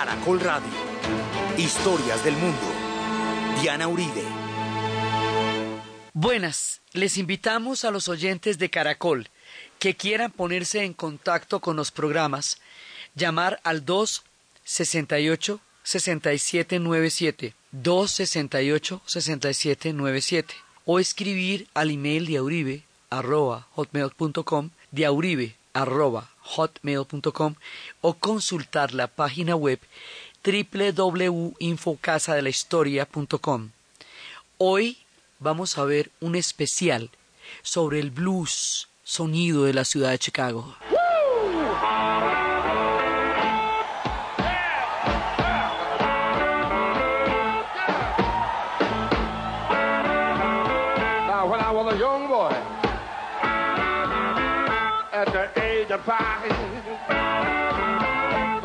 Caracol Radio. Historias del mundo. Diana Uribe. Buenas, les invitamos a los oyentes de Caracol que quieran ponerse en contacto con los programas, llamar al 268 6797 268 6797 o escribir al email de auribe arroba hotmail.com de arroba hotmail.com o consultar la página web www.infocasadelahistoria.com. Hoy vamos a ver un especial sobre el blues, sonido de la ciudad de Chicago.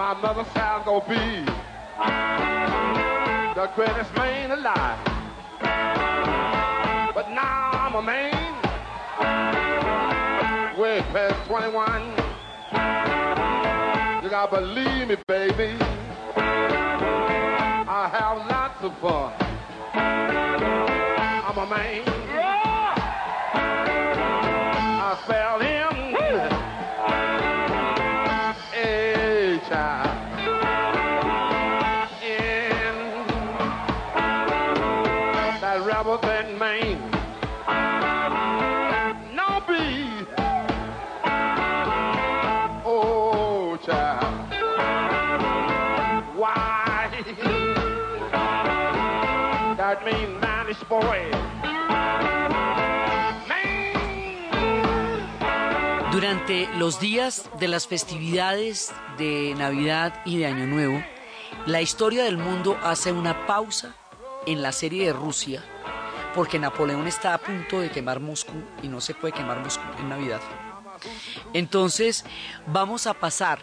My mother said I'm gonna be the greatest man alive. But now I'm a man, way past 21. You gotta believe me, baby. I have lots of fun. I'm a man. I spell him. Los días de las festividades de Navidad y de Año Nuevo, la historia del mundo hace una pausa en la serie de Rusia, porque Napoleón está a punto de quemar Moscú y no se puede quemar Moscú en Navidad. Entonces vamos a pasar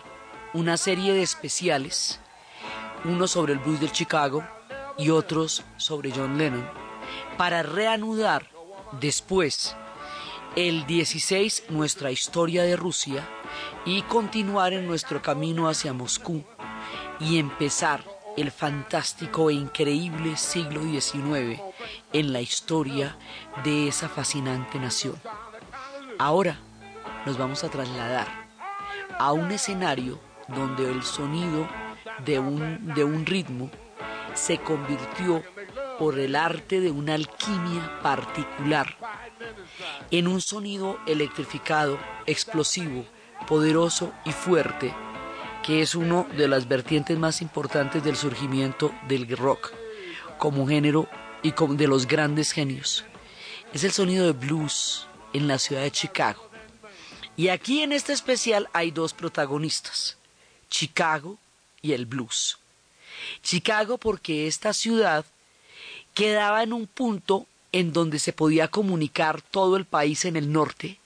una serie de especiales, uno sobre el blues del Chicago y otros sobre John Lennon, para reanudar después el 16 nuestra historia de Rusia y continuar en nuestro camino hacia Moscú y empezar el fantástico e increíble siglo XIX en la historia de esa fascinante nación. Ahora nos vamos a trasladar a un escenario donde el sonido de un, de un ritmo se convirtió por el arte de una alquimia particular en un sonido electrificado, explosivo, poderoso y fuerte, que es uno de las vertientes más importantes del surgimiento del rock como género y de los grandes genios. Es el sonido de blues en la ciudad de Chicago. Y aquí en este especial hay dos protagonistas, Chicago y el blues. Chicago porque esta ciudad quedaba en un punto en donde se podía comunicar todo el país en el norte,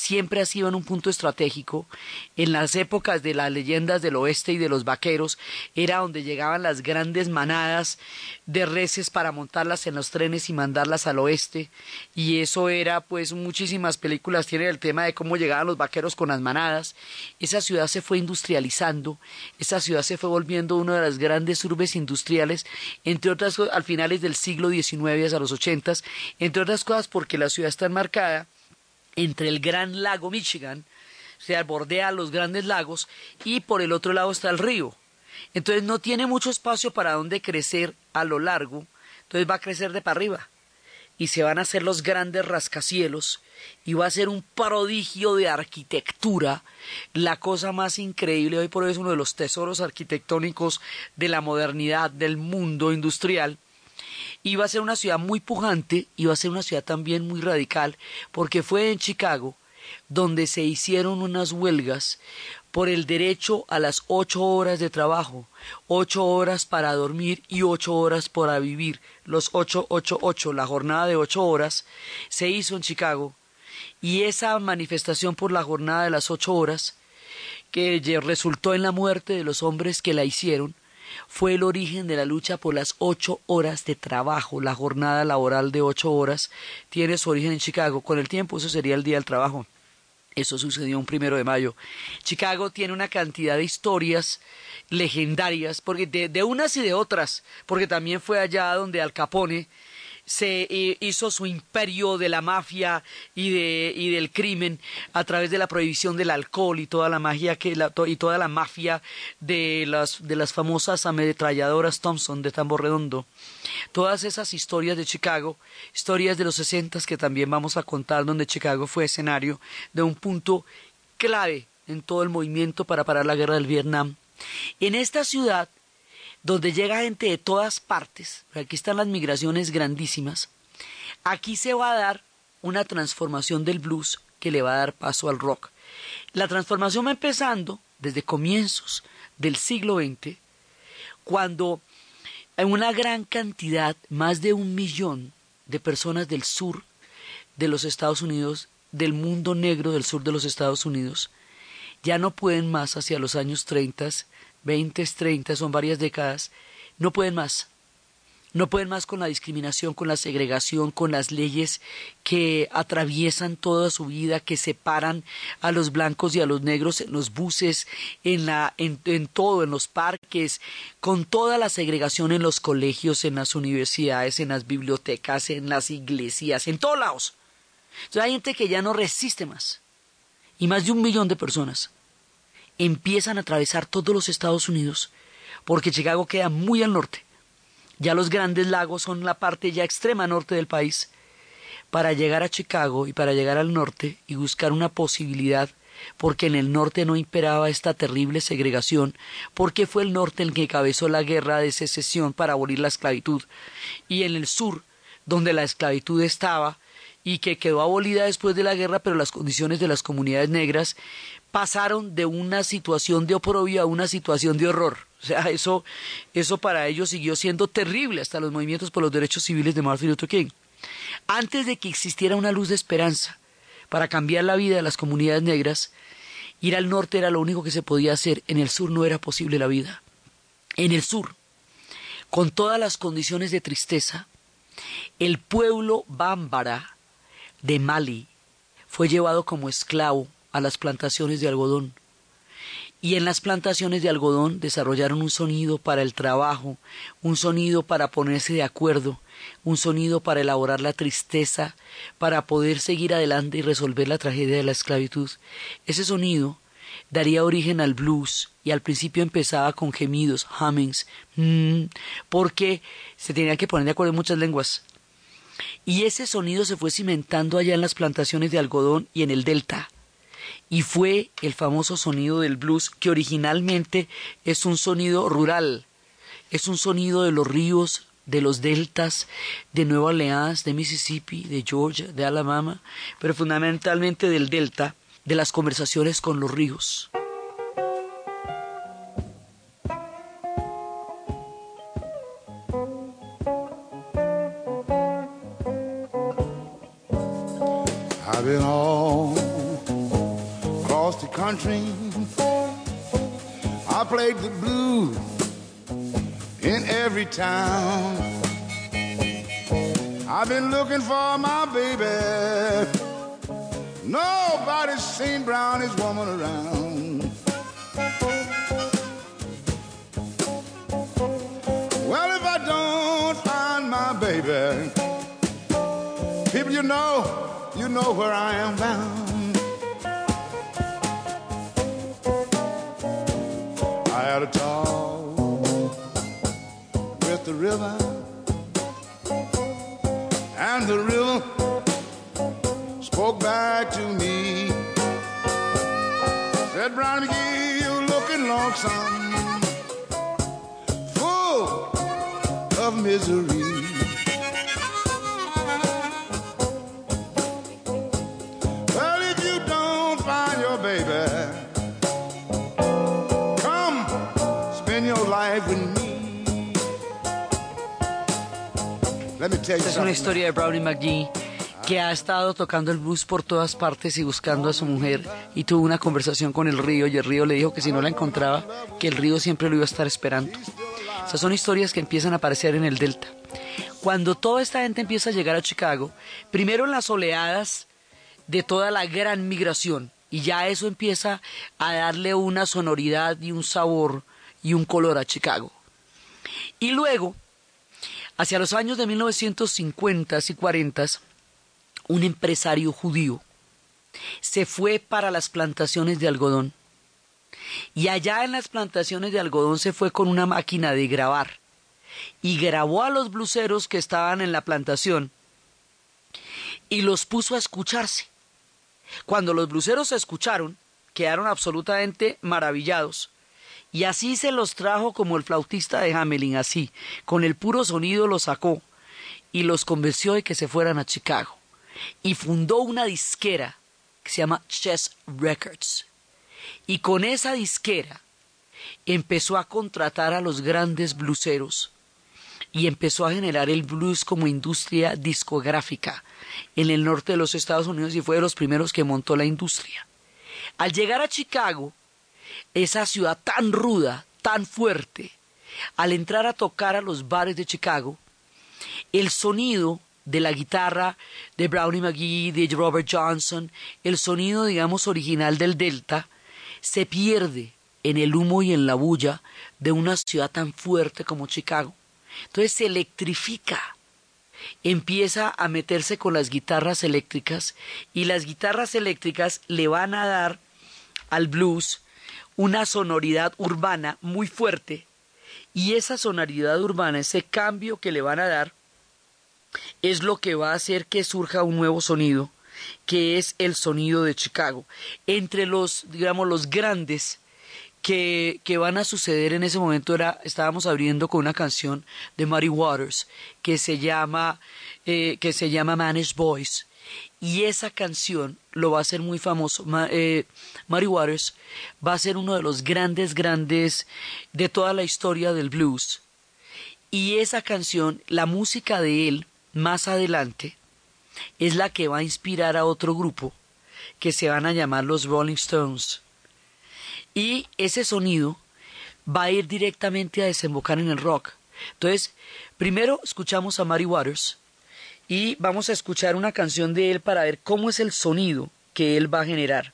siempre ha sido en un punto estratégico. En las épocas de las leyendas del oeste y de los vaqueros, era donde llegaban las grandes manadas de reses para montarlas en los trenes y mandarlas al oeste. Y eso era, pues, muchísimas películas tienen el tema de cómo llegaban los vaqueros con las manadas. Esa ciudad se fue industrializando, esa ciudad se fue volviendo una de las grandes urbes industriales, entre otras cosas, al finales del siglo XIX hasta los ochentas, entre otras cosas porque la ciudad está enmarcada entre el gran lago Michigan, o sea, bordea los grandes lagos, y por el otro lado está el río. Entonces no tiene mucho espacio para donde crecer a lo largo, entonces va a crecer de para arriba. Y se van a hacer los grandes rascacielos, y va a ser un prodigio de arquitectura, la cosa más increíble, hoy por hoy es uno de los tesoros arquitectónicos de la modernidad, del mundo industrial, Iba a ser una ciudad muy pujante, iba a ser una ciudad también muy radical, porque fue en Chicago donde se hicieron unas huelgas por el derecho a las ocho horas de trabajo, ocho horas para dormir y ocho horas para vivir, los ocho, ocho, ocho, la jornada de ocho horas se hizo en Chicago y esa manifestación por la jornada de las ocho horas que resultó en la muerte de los hombres que la hicieron, fue el origen de la lucha por las ocho horas de trabajo. La jornada laboral de ocho horas tiene su origen en Chicago. Con el tiempo eso sería el Día del Trabajo. Eso sucedió un primero de mayo. Chicago tiene una cantidad de historias legendarias, porque de, de unas y de otras, porque también fue allá donde Al Capone se hizo su imperio de la mafia y, de, y del crimen a través de la prohibición del alcohol y toda la magia que la, y toda la mafia de las, de las famosas ametralladoras Thompson de Tambo Redondo. Todas esas historias de Chicago, historias de los sesentas que también vamos a contar, donde Chicago fue escenario de un punto clave en todo el movimiento para parar la guerra del Vietnam. En esta ciudad donde llega gente de todas partes, aquí están las migraciones grandísimas, aquí se va a dar una transformación del blues que le va a dar paso al rock. La transformación va empezando desde comienzos del siglo XX, cuando una gran cantidad, más de un millón de personas del sur de los Estados Unidos, del mundo negro del sur de los Estados Unidos, ya no pueden más hacia los años 30, 20, 30, son varias décadas, no pueden más. No pueden más con la discriminación, con la segregación, con las leyes que atraviesan toda su vida, que separan a los blancos y a los negros en los buses, en, la, en, en todo, en los parques, con toda la segregación en los colegios, en las universidades, en las bibliotecas, en las iglesias, en todos lados. Entonces hay gente que ya no resiste más. Y más de un millón de personas empiezan a atravesar todos los Estados Unidos, porque Chicago queda muy al norte. Ya los grandes lagos son la parte ya extrema norte del país. Para llegar a Chicago y para llegar al norte y buscar una posibilidad, porque en el norte no imperaba esta terrible segregación, porque fue el norte el que encabezó la guerra de secesión para abolir la esclavitud, y en el sur, donde la esclavitud estaba, y que quedó abolida después de la guerra, pero las condiciones de las comunidades negras pasaron de una situación de oprobio a una situación de horror. O sea, eso, eso para ellos siguió siendo terrible hasta los movimientos por los derechos civiles de Martin Luther King. Antes de que existiera una luz de esperanza para cambiar la vida de las comunidades negras, ir al norte era lo único que se podía hacer. En el sur no era posible la vida. En el sur, con todas las condiciones de tristeza, el pueblo bámbara de Mali fue llevado como esclavo a las plantaciones de algodón. Y en las plantaciones de algodón desarrollaron un sonido para el trabajo, un sonido para ponerse de acuerdo, un sonido para elaborar la tristeza, para poder seguir adelante y resolver la tragedia de la esclavitud. Ese sonido daría origen al blues y al principio empezaba con gemidos, hummings, mm, porque se tenía que poner de acuerdo en muchas lenguas. Y ese sonido se fue cimentando allá en las plantaciones de algodón y en el delta. Y fue el famoso sonido del blues, que originalmente es un sonido rural, es un sonido de los ríos, de los deltas, de Nueva Orleans, de Mississippi, de Georgia, de Alabama, pero fundamentalmente del delta, de las conversaciones con los ríos. Country. I played the blues in every town. I've been looking for my baby. Nobody's seen Brownie's woman around. Well, if I don't find my baby, people you know, you know where I am bound. Had a talk with the river, and the river spoke back to me. Said, Brown McGee, you looking lonesome, full of misery. Esta es una historia de Brownie McGee que ha estado tocando el blues por todas partes y buscando a su mujer y tuvo una conversación con el río y el río le dijo que si no la encontraba, que el río siempre lo iba a estar esperando. Esas son historias que empiezan a aparecer en el delta. Cuando toda esta gente empieza a llegar a Chicago, primero en las oleadas de toda la gran migración, Y ya eso empieza a darle una sonoridad y un sabor y un color a Chicago. Y luego, hacia los años de 1950 y 40, un empresario judío se fue para las plantaciones de algodón. Y allá en las plantaciones de algodón se fue con una máquina de grabar. Y grabó a los bluseros que estaban en la plantación y los puso a escucharse. Cuando los bluseros se escucharon, quedaron absolutamente maravillados. Y así se los trajo como el flautista de Hamelin, así, con el puro sonido los sacó y los convenció de que se fueran a Chicago. Y fundó una disquera que se llama Chess Records. Y con esa disquera empezó a contratar a los grandes bluseros y empezó a generar el blues como industria discográfica en el norte de los Estados Unidos y fue de los primeros que montó la industria. Al llegar a Chicago, esa ciudad tan ruda, tan fuerte, al entrar a tocar a los bares de Chicago, el sonido de la guitarra de Brownie McGee, de Robert Johnson, el sonido, digamos, original del Delta, se pierde en el humo y en la bulla de una ciudad tan fuerte como Chicago. Entonces se electrifica, empieza a meterse con las guitarras eléctricas y las guitarras eléctricas le van a dar al blues una sonoridad urbana muy fuerte y esa sonoridad urbana, ese cambio que le van a dar, es lo que va a hacer que surja un nuevo sonido, que es el sonido de Chicago. Entre los, digamos, los grandes que, que, van a suceder en ese momento era, estábamos abriendo con una canción de Muddy Waters que se llama, eh, que se llama Managed Boys. Y esa canción lo va a hacer muy famoso. eh, Muddy Waters va a ser uno de los grandes, grandes de toda la historia del blues. Y esa canción, la música de él, más adelante, es la que va a inspirar a otro grupo que se van a llamar los Rolling Stones y ese sonido va a ir directamente a desembocar en el rock. Entonces, primero escuchamos a Mary Waters y vamos a escuchar una canción de él para ver cómo es el sonido que él va a generar.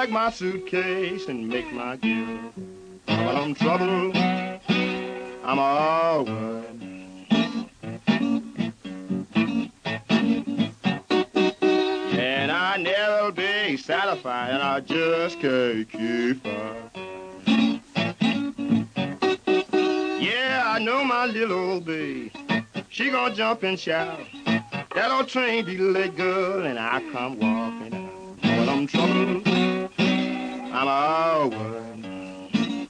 Pack my suitcase and make my. But I'm trouble, I'm all worried. And I never be satisfied, and I just can't keep up. Yeah, I know my little old babe. She gonna jump and shout. That old train be late, girl, and I come walking out. But I'm trouble. I'm all worried.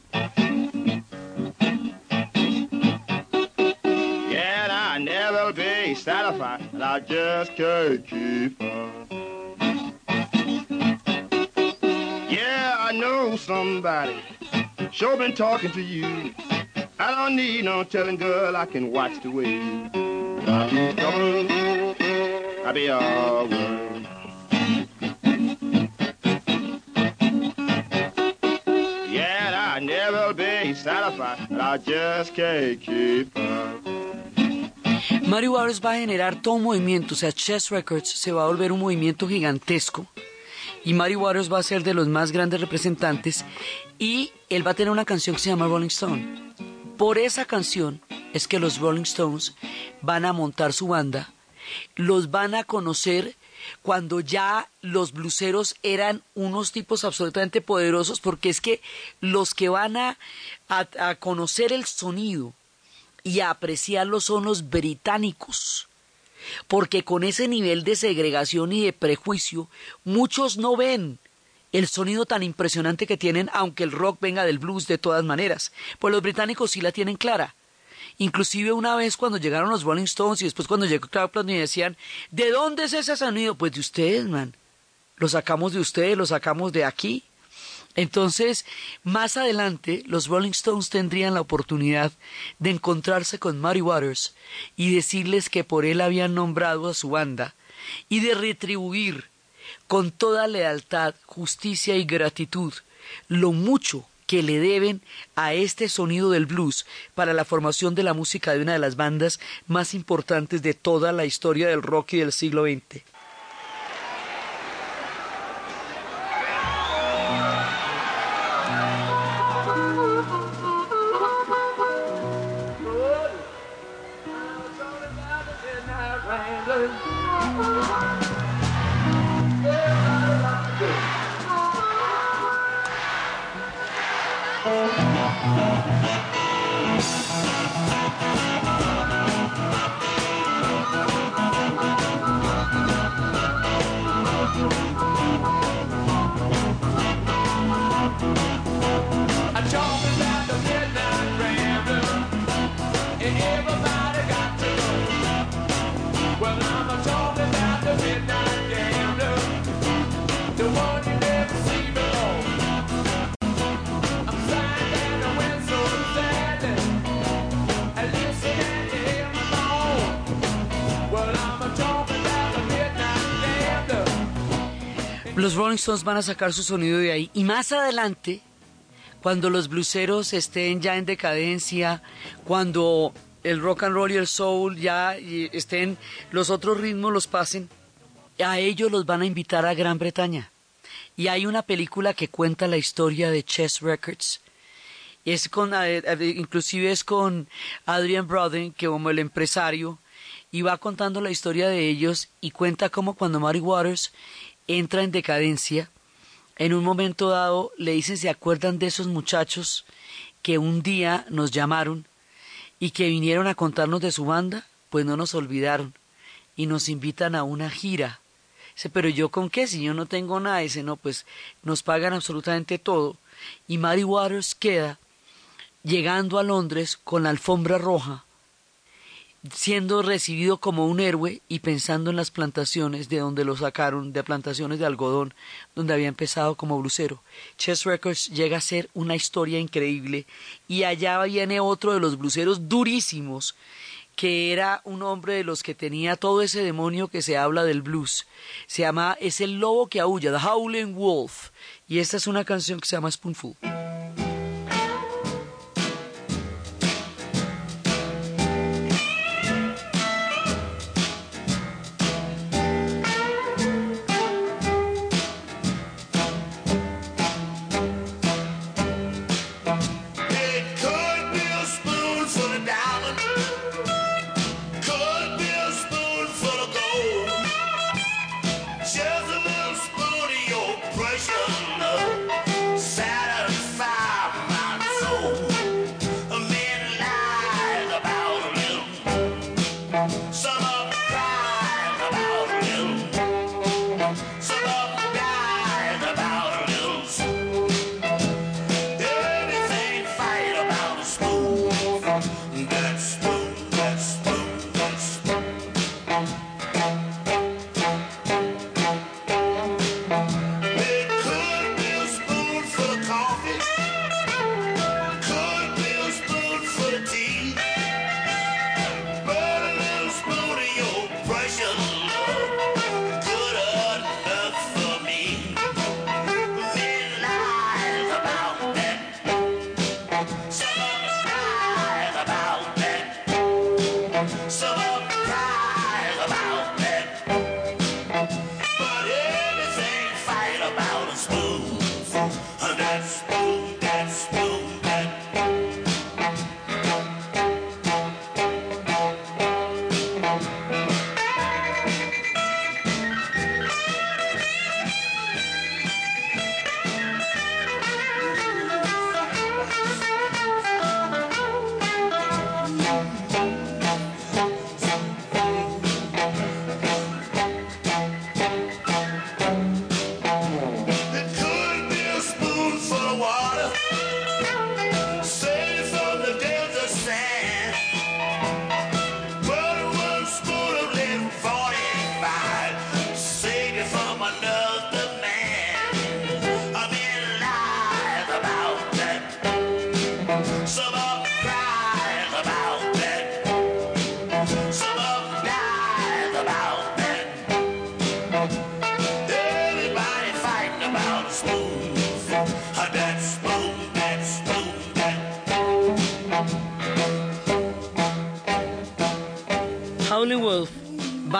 Yet I never be satisfied, and I just can't keep. Yeah, I know somebody sure been talking to you. I don't need no telling, girl, I can watch the way. Mario Waters va a generar todo un movimiento, o sea, Chess Records se va a volver un movimiento gigantesco y Mario Waters va a ser de los más grandes representantes y él va a tener una canción que se llama Rolling Stone. Por esa canción es que los Rolling Stones van a montar su banda, los van a conocer cuando ya los bluseros eran unos tipos absolutamente poderosos, porque es que los que van a, a, conocer el sonido y a apreciarlo son los británicos. Porque con ese nivel de segregación y de prejuicio, muchos no ven el sonido tan impresionante que tienen, aunque el rock venga del blues de todas maneras. Pues los británicos sí la tienen clara. Inclusive una vez cuando llegaron los Rolling Stones y después cuando llegó Clapton y decían, ¿de dónde es ese sonido? Pues de ustedes, man. Lo sacamos de ustedes, lo sacamos de aquí. Entonces, más adelante, los Rolling Stones tendrían la oportunidad de encontrarse con Muddy Waters y decirles que por él habían nombrado a su banda y de retribuir con toda lealtad, justicia y gratitud lo mucho que le deben a este sonido del blues para la formación de la música de una de las bandas más importantes de toda la historia del rock y del siglo XX. Los Rolling Stones van a sacar su sonido de ahí. Y más adelante, cuando los blueseros estén ya en decadencia, cuando el rock and roll y el soul ya estén, los otros ritmos los pasen, a ellos los van a invitar a Gran Bretaña. Y hay una película que cuenta la historia de Chess Records. Es con, inclusive es con Adrian Brody, que como el empresario, y va contando la historia de ellos y cuenta cómo cuando Mary Waters entra en decadencia, en un momento dado le dicen, ¿se acuerdan de esos muchachos que un día nos llamaron y que vinieron a contarnos de su banda? Pues no nos olvidaron y nos invitan a una gira. Dice, pero yo con qué, si yo no tengo nada, dice, no, pues nos pagan absolutamente todo. Y Mary Waters queda llegando a Londres con la alfombra roja siendo recibido como un héroe y pensando en las plantaciones de donde lo sacaron, de plantaciones de algodón, donde había empezado como blusero. Chess Records llega a ser una historia increíble y allá viene otro de los bluseros durísimos, que era un hombre de los que tenía todo ese demonio que se habla del blues. Se llama, es el lobo que aúlla, The Howling Wolf, y esta es una canción que se llama Spoonful.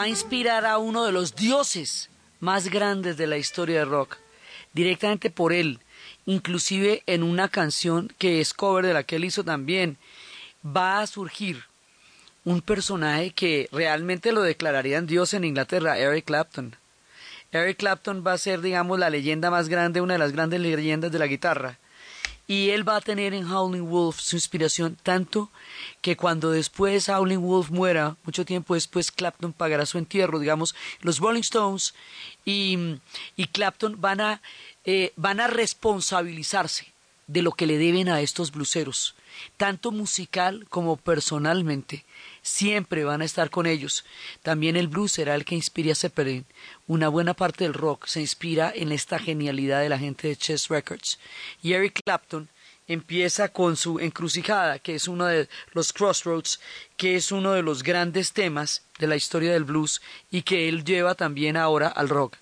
Va a inspirar a uno de los dioses más grandes de la historia del rock, directamente por él, inclusive en una canción que es cover de la que él hizo también, va a surgir un personaje que realmente lo declararían Dios en Inglaterra, Eric Clapton. Eric Clapton va a ser, digamos, la leyenda más grande, una de las grandes leyendas de la guitarra. Y él va a tener en Howling Wolf su inspiración tanto que cuando después Howling Wolf muera, mucho tiempo después Clapton pagará su entierro, digamos, los Rolling Stones y, y Clapton van a, eh, van a responsabilizarse de lo que le deben a estos bluseros, tanto musical como personalmente siempre van a estar con ellos. También el blues será el que inspire a Zeppelin. Una buena parte del rock se inspira en esta genialidad de la gente de Chess Records. Y Eric Clapton empieza con su encrucijada, que es uno de los crossroads, que es uno de los grandes temas de la historia del blues y que él lleva también ahora al rock.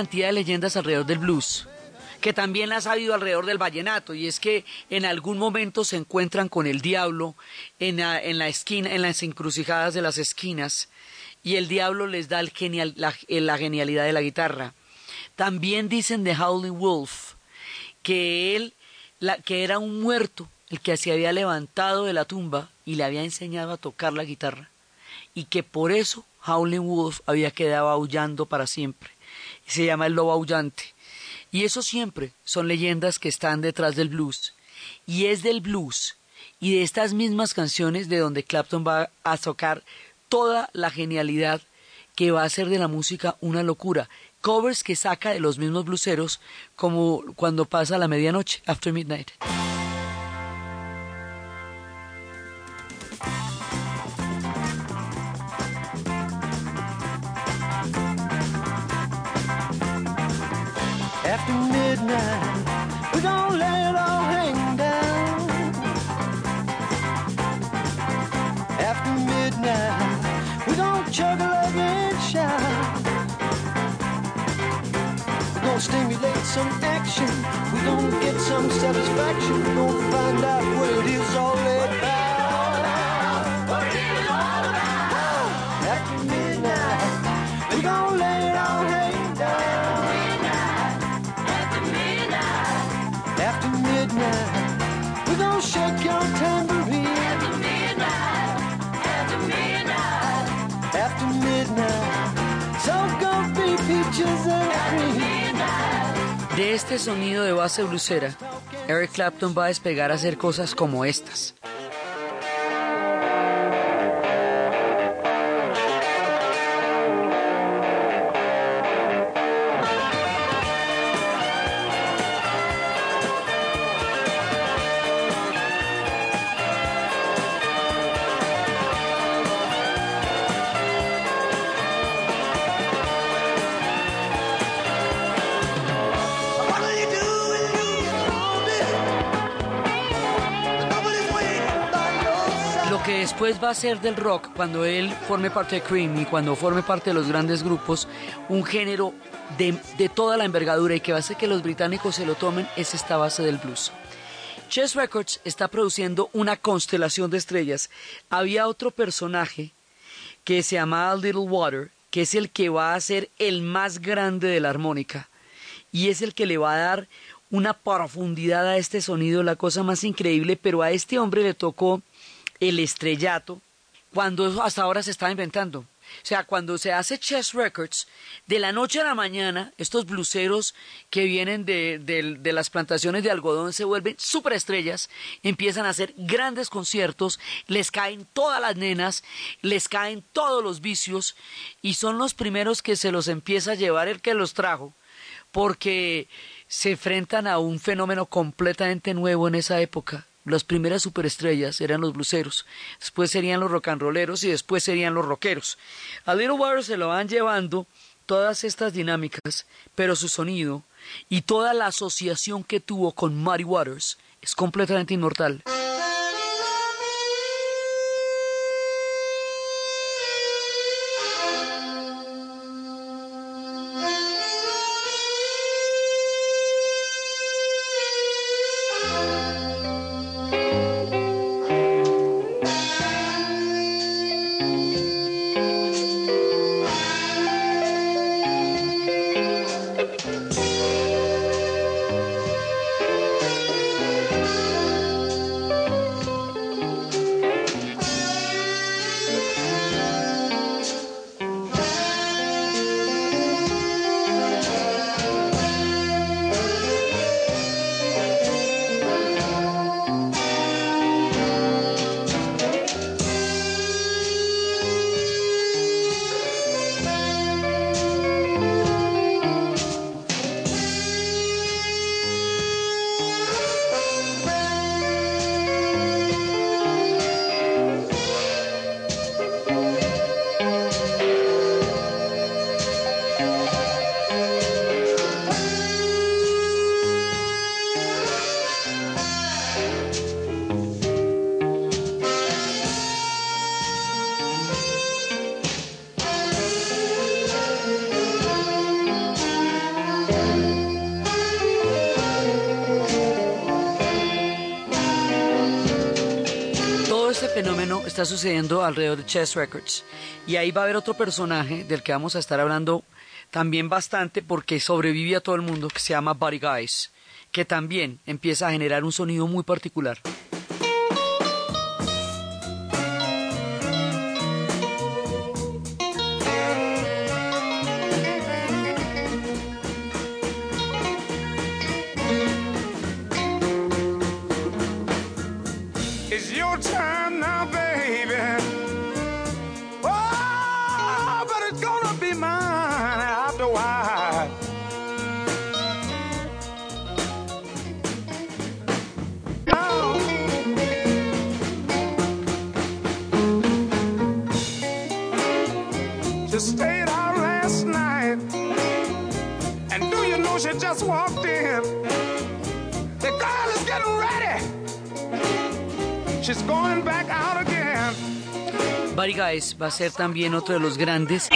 Cantidad de leyendas alrededor del blues que también las ha habido alrededor del vallenato y es que en algún momento se encuentran con el diablo en la, esquina, en las encrucijadas de las esquinas y el diablo les da el genial, la, la genialidad de la guitarra. También dicen de Howling Wolf que él, que era un muerto, el que se había levantado de la tumba y le había enseñado a tocar la guitarra y que por eso Howling Wolf había quedado aullando para siempre. Se llama el lobo aullante. Y eso siempre son leyendas que están detrás del blues. Y es del blues y de estas mismas canciones de donde Clapton va a tocar toda la genialidad que va a hacer de la música una locura. Covers que saca de los mismos bluseros como cuando pasa la medianoche, After Midnight. stimulate some action, we don't get some satisfaction, we don't find out what it is all about. What it is all about. After midnight, we gon' lay it all hang down. After midnight, after midnight, we gon' shake your town. De este sonido de base blusera, Eric Clapton va a despegar a hacer cosas como estas. Va a ser del rock, cuando él forme parte de Cream y cuando forme parte de los grandes grupos, un género de, de toda la envergadura y que va a hacer que los británicos se lo tomen, es esta base del blues. Chess Records está produciendo una constelación de estrellas. Había otro personaje que se llamaba Little Water, que es el que va a ser el más grande de la armónica y es el que le va a dar una profundidad a este sonido, la cosa más increíble, pero a este hombre le tocó el estrellato cuando hasta ahora se estaba inventando. O sea, cuando se hace Chess Records, de la noche a la mañana, estos bluseros que vienen de, de las plantaciones de algodón se vuelven superestrellas, empiezan a hacer grandes conciertos, les caen todas las nenas, les caen todos los vicios, y son los primeros que se los empieza a llevar el que los trajo, porque se enfrentan a un fenómeno completamente nuevo en esa época, las primeras superestrellas eran los bluseros, después serían los rock and rolleros y después serían los rockeros. A Little Water se lo van llevando todas estas dinámicas, pero su sonido y toda la asociación que tuvo con Muddy Waters es completamente inmortal. Está sucediendo alrededor de Chess Records. Y ahí va a haber otro personaje del que vamos a estar hablando también bastante porque sobrevive a todo el mundo, que se llama Buddy Guys, que también empieza a generar un sonido muy particular. Just walked in? The girl is getting ready. She's going back out again. Buddy Guys va a ser también otro de los grandes.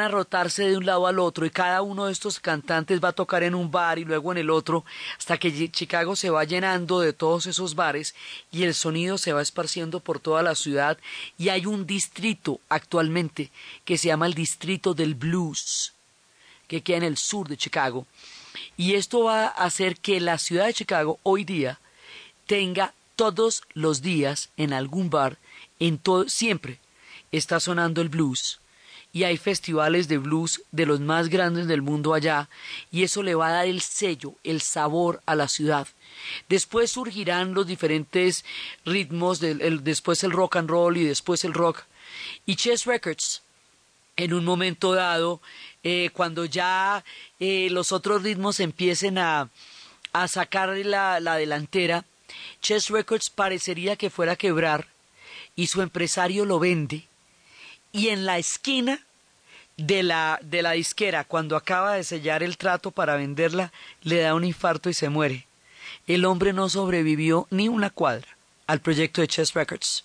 A rotarse de un lado al otro y cada uno de estos cantantes va a tocar en un bar y luego en el otro hasta que Chicago se va llenando de todos esos bares y el sonido se va esparciendo por toda la ciudad y hay un distrito actualmente que se llama el distrito del blues que queda en el sur de Chicago. Y esto va a hacer que la ciudad de Chicago hoy día tenga todos los días en algún bar en todo siempre está sonando el blues y hay festivales de blues de los más grandes del mundo allá y eso le va a dar el sello, el sabor a la ciudad. Después surgirán los diferentes ritmos, después el rock and roll y después el rock. Y Chess Records, en un momento dado, eh, cuando ya eh, los otros ritmos empiecen a, a sacar la, la delantera, Chess Records parecería que fuera a quebrar y su empresario lo vende y en la esquina de la, de la disquera, cuando acaba de sellar el trato para venderla, le da un infarto y se muere. El hombre no sobrevivió ni una cuadra al proyecto de Chess Records.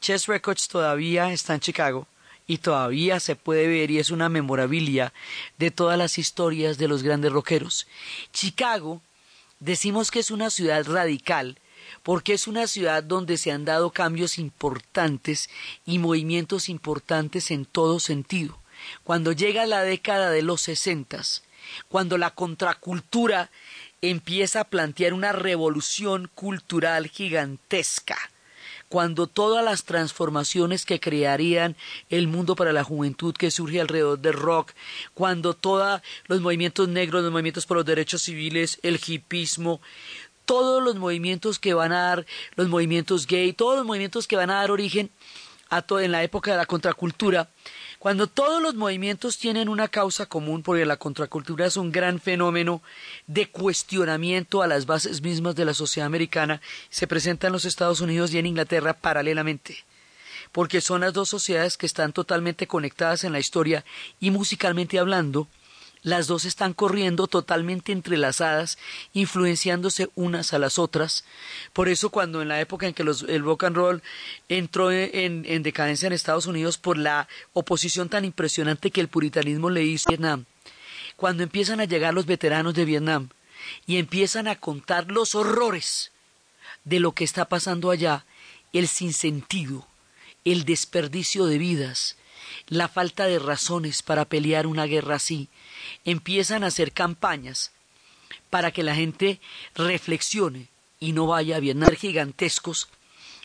Chess Records todavía está en Chicago y todavía se puede ver y es una memorabilia de todas las historias de los grandes rockeros. Chicago decimos que es una ciudad radical porque es una ciudad donde se han dado cambios importantes y movimientos importantes en todo sentido. Cuando llega la década de los sesentas, cuando la contracultura empieza a plantear una revolución cultural gigantesca, cuando todas las transformaciones que crearían el mundo para la juventud que surge alrededor del rock, cuando todos los movimientos negros, los movimientos por los derechos civiles, el hipismo, todos los movimientos que van a dar, los movimientos gay, todos los movimientos que van a dar origen a todo en la época de la contracultura, cuando todos los movimientos tienen una causa común, porque la contracultura es un gran fenómeno de cuestionamiento a las bases mismas de la sociedad americana, se presenta en los Estados Unidos y en Inglaterra paralelamente, porque son las dos sociedades que están totalmente conectadas en la historia y musicalmente hablando, las dos están corriendo totalmente entrelazadas, influenciándose unas a las otras. Por eso cuando en la época en que el rock and roll entró en, en, decadencia en Estados Unidos por la oposición tan impresionante que el puritanismo le hizo a Vietnam, cuando empiezan a llegar los veteranos de Vietnam y empiezan a contar los horrores de lo que está pasando allá, el sinsentido, el desperdicio de vidas, la falta de razones para pelear una guerra así, empiezan a hacer campañas para que la gente reflexione y no vaya a Vietnam gigantescos.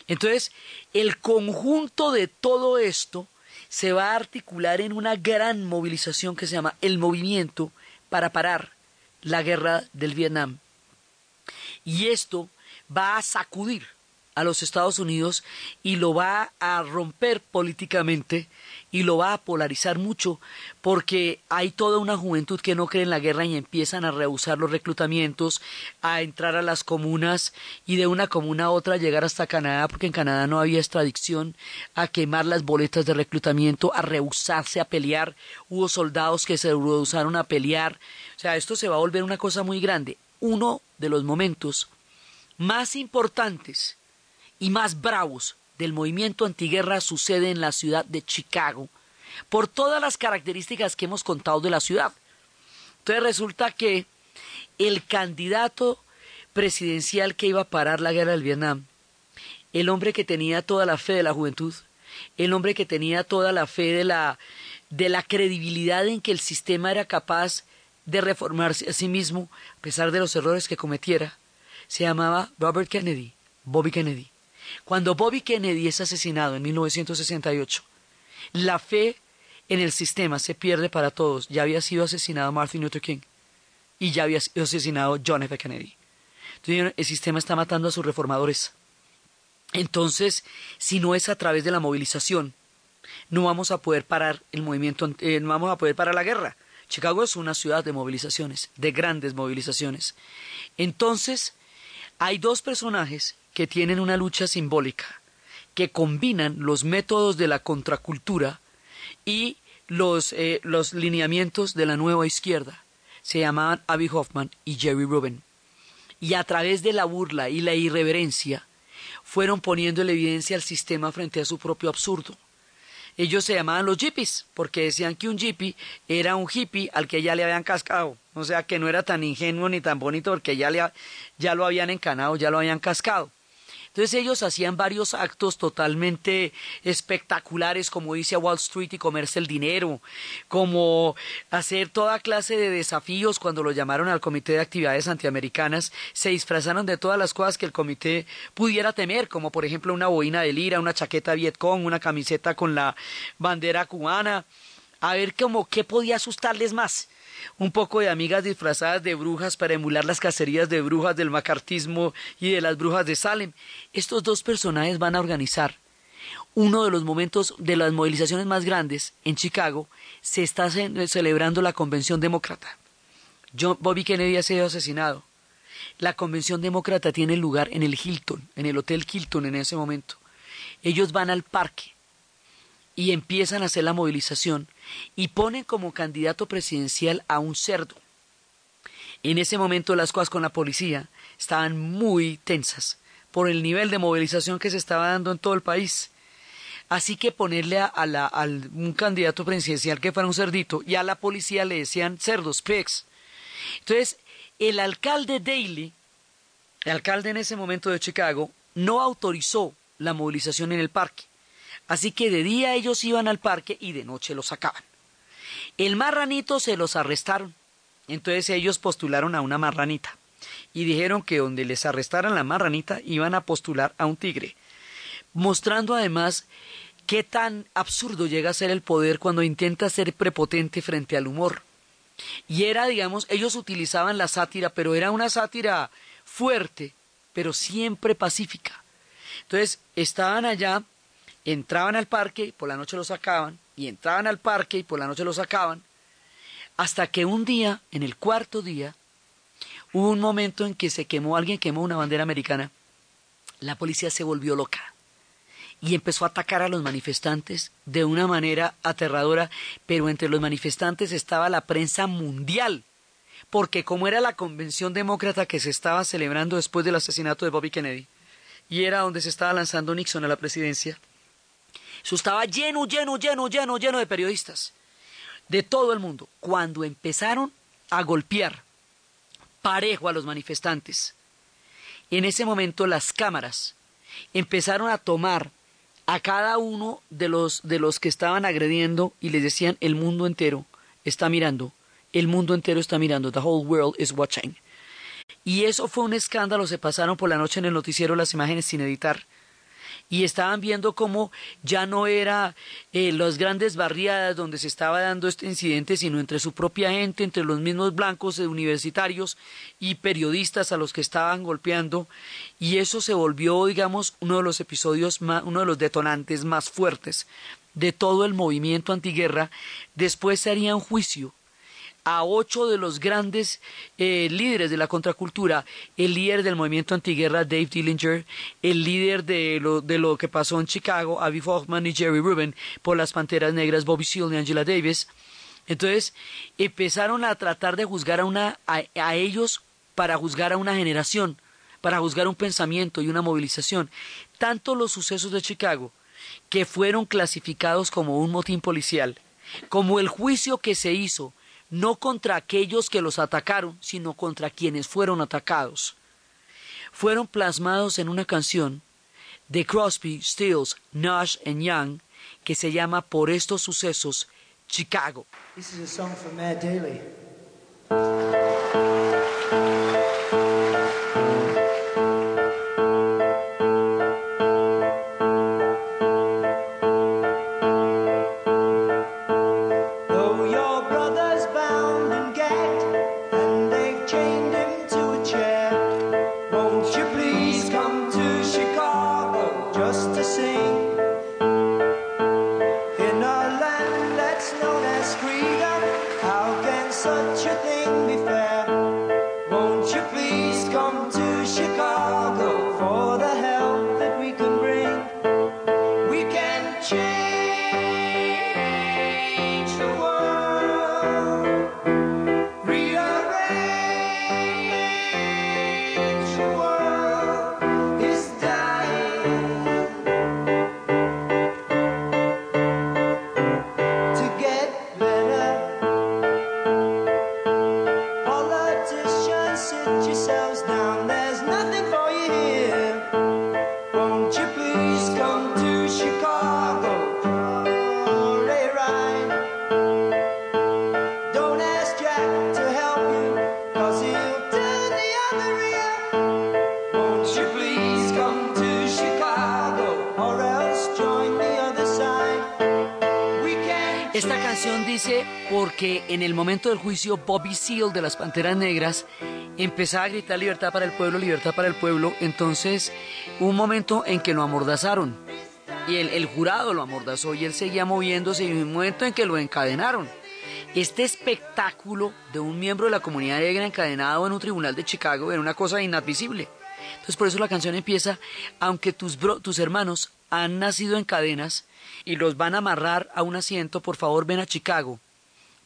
Entonces, el conjunto de todo esto se va a articular en una gran movilización que se llama el movimiento para parar la guerra del Vietnam. Y esto va a sacudir a los Estados Unidos y lo va a romper políticamente y lo va a polarizar mucho porque hay toda una juventud que no cree en la guerra y empiezan a rehusar los reclutamientos, a entrar a las comunas y de una comuna a otra llegar hasta Canadá porque en Canadá no había extradición, a quemar las boletas de reclutamiento, a rehusarse a pelear. Hubo soldados que se rehusaron a pelear. O sea, esto se va a volver una cosa muy grande. Uno de los momentos más importantes y más bravos del movimiento antiguerra sucede en la ciudad de Chicago, por todas las características que hemos contado de la ciudad. Entonces resulta que el candidato presidencial que iba a parar la guerra del Vietnam, el hombre que tenía toda la fe de la juventud, el hombre que tenía toda la fe de la, de la credibilidad en que el sistema era capaz de reformarse a sí mismo, a pesar de los errores que cometiera, se llamaba Robert Kennedy, Bobby Kennedy. Cuando Bobby Kennedy es asesinado en 1968, la fe en el sistema se pierde para todos. Ya había sido asesinado Martin Luther King y ya había sido asesinado John F. Kennedy. Entonces, el sistema está matando a sus reformadores. Entonces, si no es a través de la movilización, no vamos a poder parar el movimiento, eh, no vamos a poder parar la guerra. Chicago es una ciudad de movilizaciones, de grandes movilizaciones. Entonces, hay dos personajes que tienen una lucha simbólica, que combinan los métodos de la contracultura y los, eh, los lineamientos de la nueva izquierda. Se llamaban Abby Hoffman y Jerry Rubin. Y a través de la burla y la irreverencia fueron poniendo en evidencia al sistema frente a su propio absurdo. Ellos se llamaban los hippies, porque decían que un hippie era un hippie al que ya le habían cascado. O sea, que no era tan ingenuo ni tan bonito porque ya, le, ya lo habían encanado, ya lo habían cascado. Entonces ellos hacían varios actos totalmente espectaculares, como irse a Wall Street y comerse el dinero, como hacer toda clase de desafíos. Cuando lo llamaron al Comité de Actividades Antiamericanas, se disfrazaron de todas las cosas que el comité pudiera temer, como por ejemplo una boina de lira, una chaqueta Vietcong, una camiseta con la bandera cubana, a ver como qué podía asustarles más un poco de amigas disfrazadas de brujas para emular las cacerías de brujas del macartismo y de las brujas de Salem. Estos dos personajes van a organizar uno de los momentos de las movilizaciones más grandes en Chicago. Se está celebrando la Convención Demócrata. John Bobby Kennedy ha sido asesinado. La Convención Demócrata tiene lugar en el Hilton, en el Hotel Hilton en ese momento. Ellos van al parque y empiezan a hacer la movilización y ponen como candidato presidencial a un cerdo. En ese momento las cosas con la policía estaban muy tensas por el nivel de movilización que se estaba dando en todo el país. Así que ponerle a, la, un candidato presidencial que fuera un cerdito y a la policía le decían cerdos, pigs. Entonces, el alcalde Daley, el alcalde en ese momento de Chicago, no autorizó la movilización en el parque. Así que de día ellos iban al parque y de noche los sacaban. El marranito se los arrestaron. Entonces ellos postularon a una marranita y dijeron que donde les arrestaran la marranita iban a postular a un tigre, mostrando además qué tan absurdo llega a ser el poder cuando intenta ser prepotente frente al humor. Y era, digamos, ellos utilizaban la sátira, pero era una sátira fuerte, pero siempre pacífica. Entonces, estaban allá, entraban al parque por la noche lo sacaban, y entraban al parque y por la noche lo sacaban, hasta que un día, en el cuarto día, hubo un momento en que se quemó, alguien quemó una bandera americana, la policía se volvió loca y empezó a atacar a los manifestantes de una manera aterradora, pero entre los manifestantes estaba la prensa mundial, porque como era la convención demócrata que se estaba celebrando después del asesinato de Bobby Kennedy, y era donde se estaba lanzando Nixon a la presidencia, eso estaba lleno, lleno, lleno, lleno, lleno de periodistas de todo el mundo. Cuando empezaron a golpear parejo a los manifestantes, en ese momento las cámaras empezaron a tomar a cada uno de los, de los que estaban agrediendo y les decían el mundo entero está mirando, el mundo entero está mirando, the whole world is watching. Y eso fue un escándalo, se pasaron por la noche en el noticiero las imágenes sin editar y estaban viendo cómo ya no era eh, las grandes barriadas donde se estaba dando este incidente, sino entre su propia gente, entre los mismos blancos universitarios y periodistas a los que estaban golpeando, y eso se volvió, digamos, uno de los episodios, más, uno de los detonantes más fuertes de todo el movimiento antiguerra. Después se haría un juicio a ocho de los grandes eh, líderes de la contracultura, el líder del movimiento antiguerra Dave Dillinger, el líder de lo, de lo que pasó en Chicago, Avi Hoffman y Jerry Rubin, por las Panteras Negras, Bobby Seale y Angela Davis. Entonces empezaron a tratar de juzgar a, una, a, a ellos para juzgar a una generación, para juzgar un pensamiento y una movilización. Tanto los sucesos de Chicago, que fueron clasificados como un motín policial, como el juicio que se hizo no contra aquellos que los atacaron, sino contra quienes fueron atacados. Fueron plasmados en una canción de Crosby, Stills, Nash and Young que se llama Por estos sucesos Chicago. This is a song Daly. Please come Bobby Seale de las Panteras Negras empezaba a gritar libertad para el pueblo, libertad para el pueblo, entonces un momento en que lo amordazaron y el, jurado lo amordazó y él seguía moviéndose y un momento en que lo encadenaron. Este espectáculo de un miembro de la comunidad negra encadenado en un tribunal de Chicago era una cosa inadmisible. Entonces por eso la canción empieza, aunque tus, bro- tus hermanos han nacido en cadenas y los van a amarrar a un asiento, por favor ven a Chicago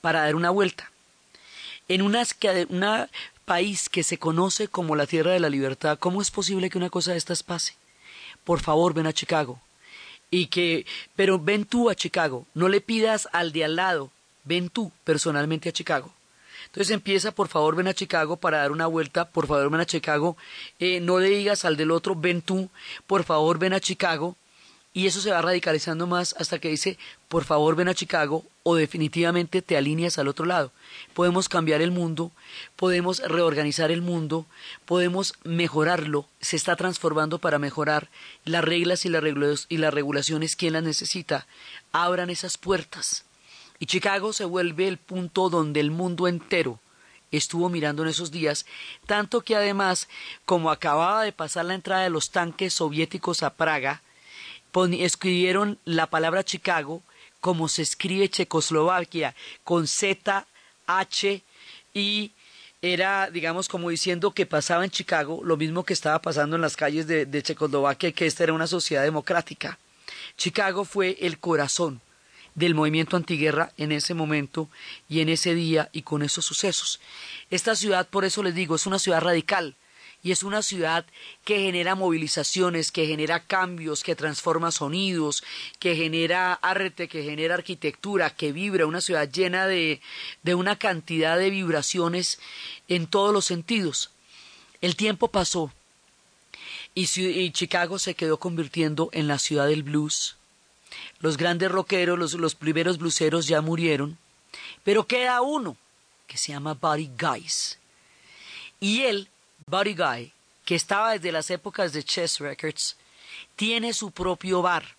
para dar una vuelta. En un país que se conoce como la tierra de la libertad, ¿cómo es posible que una cosa de estas pase? Por favor ven a Chicago. Y que, pero ven tú a Chicago, no le pidas al de al lado, ven tú personalmente a Chicago. Entonces empieza, por favor, ven a Chicago para dar una vuelta, por favor, ven a Chicago, eh, no le digas al del otro, ven tú, por favor, ven a Chicago, y eso se va radicalizando más hasta que dice, por favor, ven a Chicago, o definitivamente te alineas al otro lado. Podemos cambiar el mundo, podemos reorganizar el mundo, podemos mejorarlo, se está transformando para mejorar las reglas y las, y las regulaciones, ¿quién las necesita? Abran esas puertas y Chicago se vuelve el punto donde el mundo entero estuvo mirando en esos días, tanto que además, como acababa de pasar la entrada de los tanques soviéticos a Praga, escribieron la palabra Chicago como se escribe Checoslovaquia, con Z, H y era, digamos, como diciendo que pasaba en Chicago lo mismo que estaba pasando en las calles de, de Checoslovaquia, que esta era una sociedad democrática. Chicago fue el corazón del movimiento antiguerra en ese momento y en ese día y con esos sucesos. Esta ciudad, por eso les digo, es una ciudad radical y es una ciudad que genera movilizaciones, que genera cambios, que transforma sonidos, que genera arte, que genera arquitectura, que vibra, una ciudad llena de, de una cantidad de vibraciones en todos los sentidos. El tiempo pasó y, Chicago se quedó convirtiendo en la ciudad del blues, los grandes rockeros, los, los primeros bluseros ya murieron, pero queda uno que se llama Buddy Guys. Y él, Buddy Guy, que estaba desde las épocas de Chess Records, tiene su propio bar.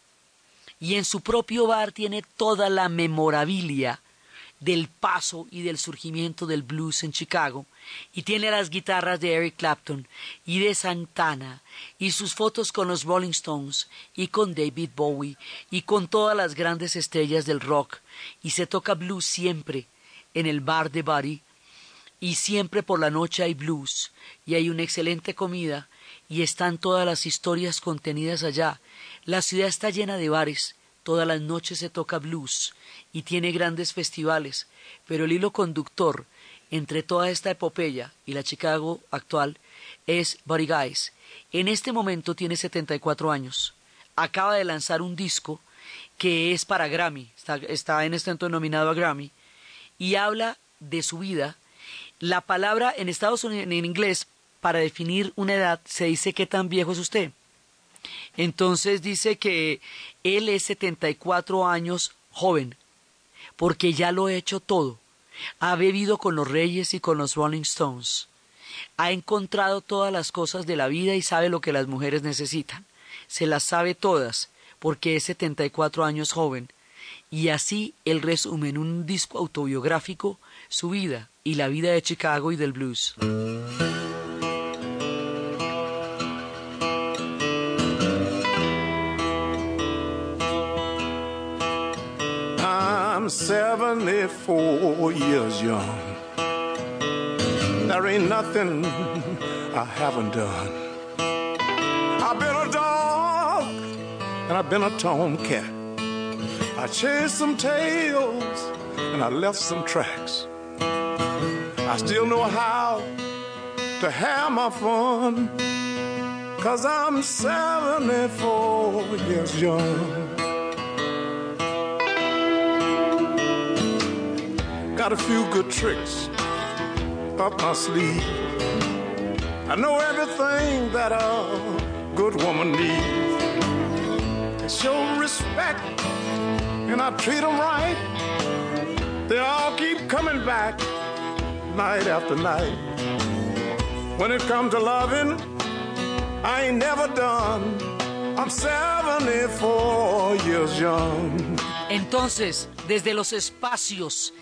Y en su propio bar tiene toda la memorabilia del paso y del surgimiento del blues en Chicago, y tiene las guitarras de Eric Clapton y de Santana, y sus fotos con los Rolling Stones y con David Bowie y con todas las grandes estrellas del rock, y se toca blues siempre en el bar de Buddy, y siempre por la noche hay blues, y hay una excelente comida, y están todas las historias contenidas allá. La ciudad está llena de bares, todas las noches se toca blues, y tiene grandes festivales, pero el hilo conductor entre toda esta epopeya y la Chicago actual es Buddy Guys. En este momento tiene 74 años. Acaba de lanzar un disco que es para Grammy, está, en este momento nominado a Grammy, y habla de su vida. La palabra en Estados Unidos, en inglés, para definir una edad, se dice qué tan viejo es usted. Entonces dice que él es 74 años joven, porque ya lo he hecho todo. Ha bebido con los reyes y con los Rolling Stones. Ha encontrado todas las cosas de la vida y sabe lo que las mujeres necesitan. Se las sabe todas, porque es 74 años joven. Y así él resume en un disco autobiográfico su vida y la vida de Chicago y del blues. I'm 74 years young. There ain't nothing I haven't done. I've been a dog and I've been a tomcat. I chased some tails and I left some tracks. I still know how to have my fun. Cause I'm 74 years young. Got a few good tricks up my sleeve. I know everything that a good woman needs. I show respect and I treat them right. They all keep coming back night after night. When it comes to loving, I ain't never done. I'm 74 years young. Entonces, desde los espacios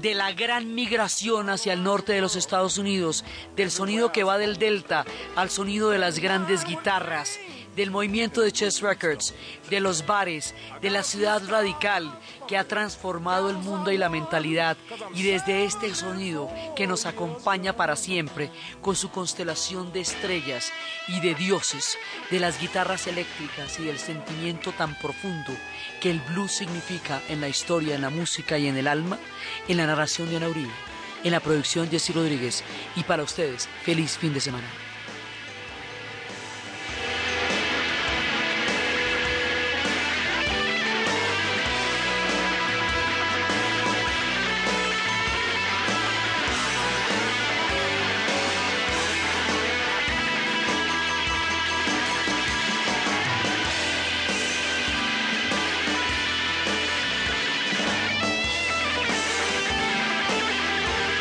de la gran migración hacia el norte de los Estados Unidos, del sonido que va del delta al sonido de las grandes guitarras, del movimiento de Chess Records, de los bares, de la ciudad radical que ha transformado el mundo y la mentalidad y desde este sonido que nos acompaña para siempre con su constelación de estrellas y de dioses, de las guitarras eléctricas y del sentimiento tan profundo que el blues significa en la historia, en la música y en el alma, en la narración de Ana Uribe, en la producción Jesse Rodríguez y para ustedes, feliz fin de semana.